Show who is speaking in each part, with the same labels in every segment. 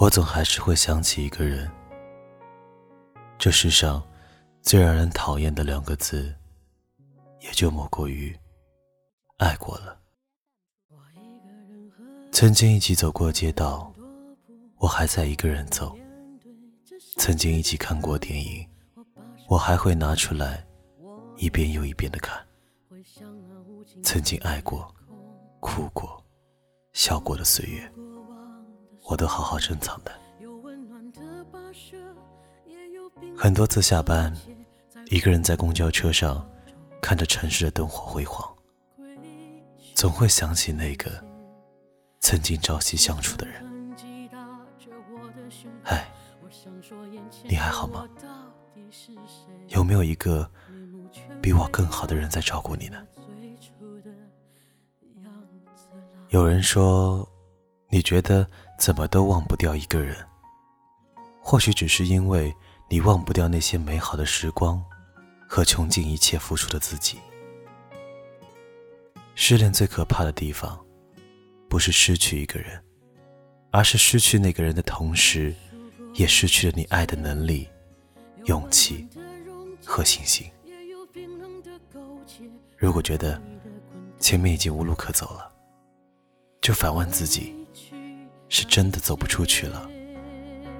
Speaker 1: 我总还是会想起一个人。这世上最让人讨厌的两个字，也就莫过于爱过了。曾经一起走过街道，我还在一个人走；曾经一起看过电影，我还会拿出来一遍又一遍的看。曾经爱过、哭过、笑过的岁月。我都好好珍藏的。很多次下班，一个人在公交车上，看着城市的灯火辉煌，总会想起那个曾经朝夕相处的人。哎，你还好吗？有没有一个比我更好的人在照顾你呢？有人说，你觉得？怎么都忘不掉一个人，或许只是因为你忘不掉那些美好的时光，和穷尽一切付出的自己。失恋最可怕的地方，不是失去一个人，而是失去那个人的同时，也失去了你爱的能力、勇气和信心。如果觉得前面已经无路可走了，就反问自己。是真的走不出去了，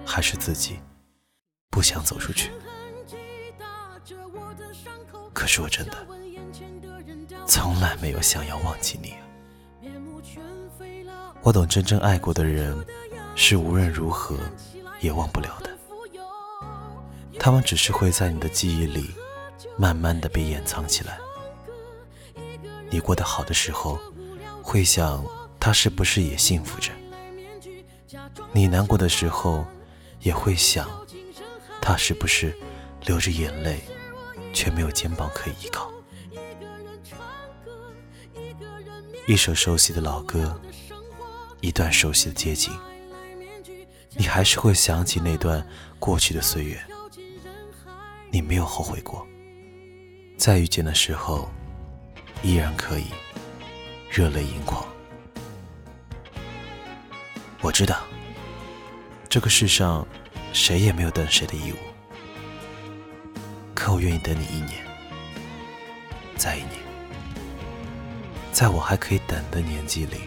Speaker 1: 还是自己不想走出去？可是我真的从来没有想要忘记你。我懂，真正爱过的人是无论如何也忘不了的。他们只是会在你的记忆里慢慢的被掩藏起来。你过得好的时候，会想他是不是也幸福着？你难过的时候，也会想，他是不是流着眼泪，却没有肩膀可以依靠？一首熟悉的老歌，一段熟悉的街景，你还是会想起那段过去的岁月。你没有后悔过，再遇见的时候，依然可以热泪盈眶。我知道。这个世上，谁也没有等谁的义务。可我愿意等你一年，再一年，在我还可以等的年纪里，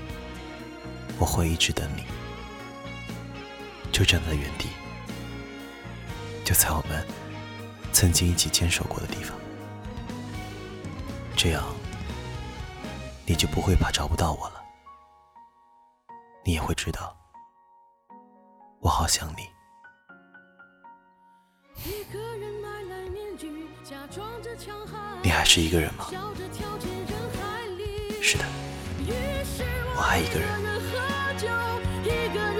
Speaker 1: 我会一直等你，就站在原地，就在我们曾经一起坚守过的地方。这样，你就不会怕找不到我了，你也会知道。我好想你。你还是一个人吗？是的，我爱一个人，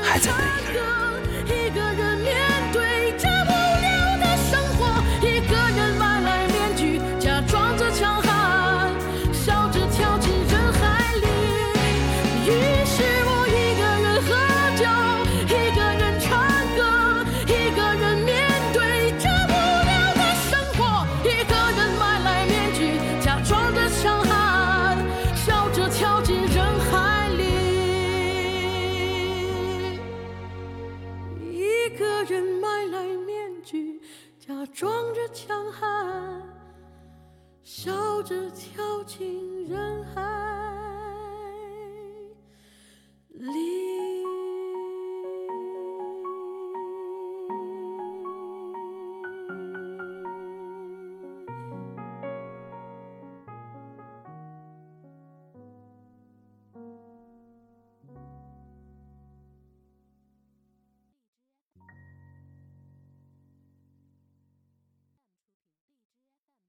Speaker 1: 还在等一个人。
Speaker 2: 假装着强悍笑着跳进人海。